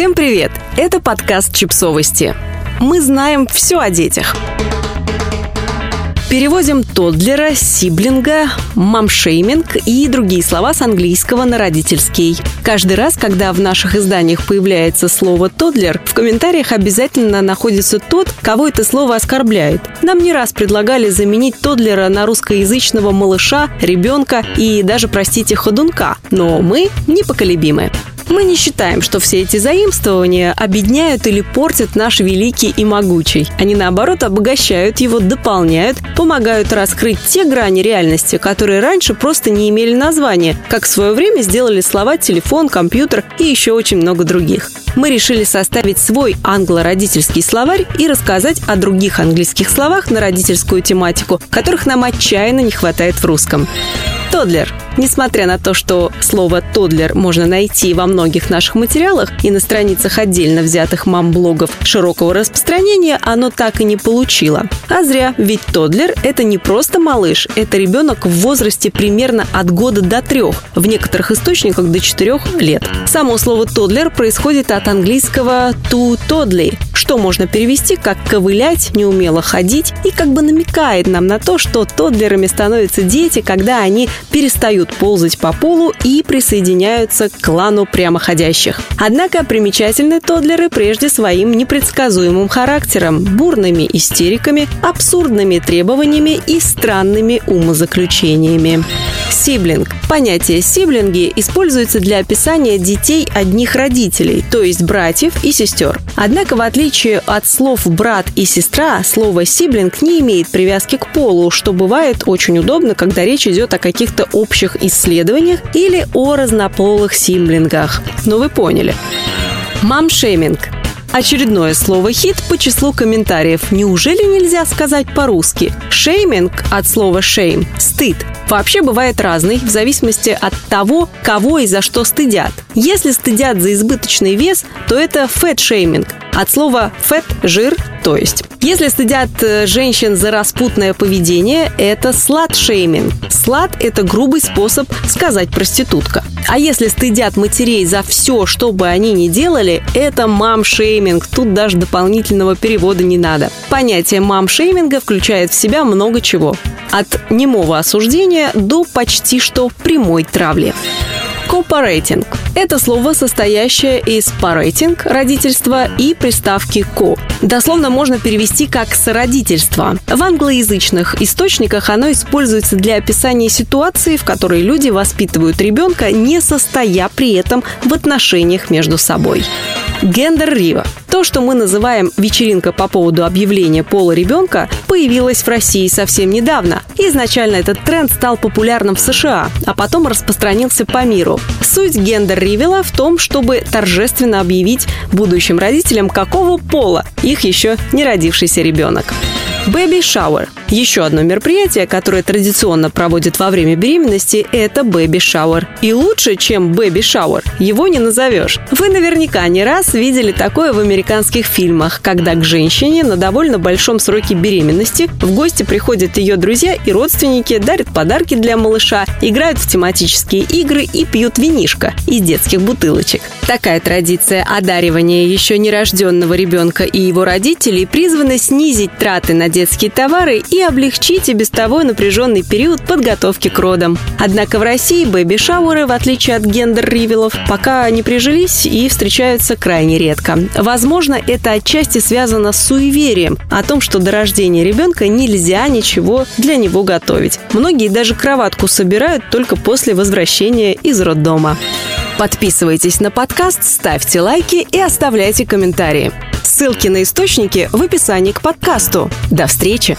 Всем привет! Это подкаст «Чипсовости». Мы знаем все о детях. Переводим тоддлера, сиблинга, мамшейминг и другие слова с английского на родительский. Каждый раз, когда в наших изданиях появляется слово «тоддлер», в комментариях обязательно находится тот, кого это слово оскорбляет. Нам не раз предлагали заменить тоддлера на русскоязычного малыша, ребенка и даже, простите, ходунка, но мы непоколебимы. Мы не считаем, что все эти заимствования объединяют или портят наш великий и могучий. Они, наоборот, обогащают его, дополняют, помогают раскрыть те грани реальности, которые раньше просто не имели названия, как в свое время сделали слова телефон, компьютер и еще очень много других. Мы решили составить свой англо-родительский словарь и рассказать о других английских словах на родительскую тематику, которых нам отчаянно не хватает в русском. Тодлер. Несмотря на то, что слово «тодлер» можно найти во многих наших материалах и на страницах отдельно взятых мам-блогов широкого распространения, оно так и не получило. А зря, ведь тодлер – это не просто малыш, это ребенок в возрасте примерно от года до трех, в некоторых источниках до четырех лет. Само слово «тодлер» происходит от английского «to toddly», что можно перевести как «ковылять», «неумело ходить» и как бы намекает нам на то, что тодлерами становятся дети, когда они перестают ползать по полу и присоединяются к клану прямоходящих. Однако примечательны тодлеры прежде своим непредсказуемым характером, бурными истериками, абсурдными требованиями и странными умозаключениями. Сиблинг. Понятие сиблинги используется для описания детей одних родителей, то есть братьев и сестер. Однако, в отличие от слов брат и сестра, слово сиблинг не имеет привязки к полу, что бывает очень удобно, когда речь идет о каких-то общих исследованиях или о разнополых симблингах. Но вы поняли. Мамшейминг Очередное слово «хит» по числу комментариев. Неужели нельзя сказать по-русски? Шейминг от слова «shame» – стыд. Вообще бывает разный, в зависимости от того, кого и за что стыдят. Если стыдят за избыточный вес, то это fat-shaming. От слова «fat» – жир, то есть. Если стыдят э, женщин за распутное поведение, это slut-shaming. Slut – это грубый способ сказать проститутка. А если стыдят матерей за все, что бы они ни делали, это мам-шейминг. Тут даже дополнительного перевода не надо. Понятие мам-шейминга включает в себя много чего. От немого осуждения до почти что прямой травли. Cooperating – это слово, состоящее из parenting – родительство и приставки co. Дословно можно перевести как «сородительство». В англоязычных источниках оно используется для описания ситуации, в которой люди воспитывают ребенка, не состоя при этом в отношениях между собой. Гендер-рива. То, что мы называем вечеринка по поводу объявления пола ребенка, появилась в России совсем недавно. Изначально этот тренд стал популярным в США, а потом распространился по миру. Суть гендер-ривела в том, чтобы торжественно объявить будущим родителям, какого пола их еще не родившийся ребенок. Baby Shower. Еще одно мероприятие, которое традиционно проводят во время беременности, это Shower. И лучше, чем Shower, его не назовешь. Вы наверняка не раз видели такое в американских фильмах, когда к женщине на довольно большом сроке беременности в гости приходят ее друзья и родственники, дарят подарки для малыша, играют в тематические игры и пьют винишко из детских бутылочек. Такая традиция одаривания еще нерожденного ребенка и его родителей призвана снизить траты на детские товары и облегчить и без того напряженный период подготовки к родам. Однако в России бэби-шауэры, в отличие от гендер-ривелов, пока не прижились и встречаются крайне редко. Возможно, это отчасти связано с суеверием о том, что до рождения ребенка нельзя ничего для него готовить. Многие даже кроватку собирают только после возвращения из роддома. Подписывайтесь на подкаст, ставьте лайки и оставляйте комментарии. Ссылки на источники в описании к подкасту. До встречи!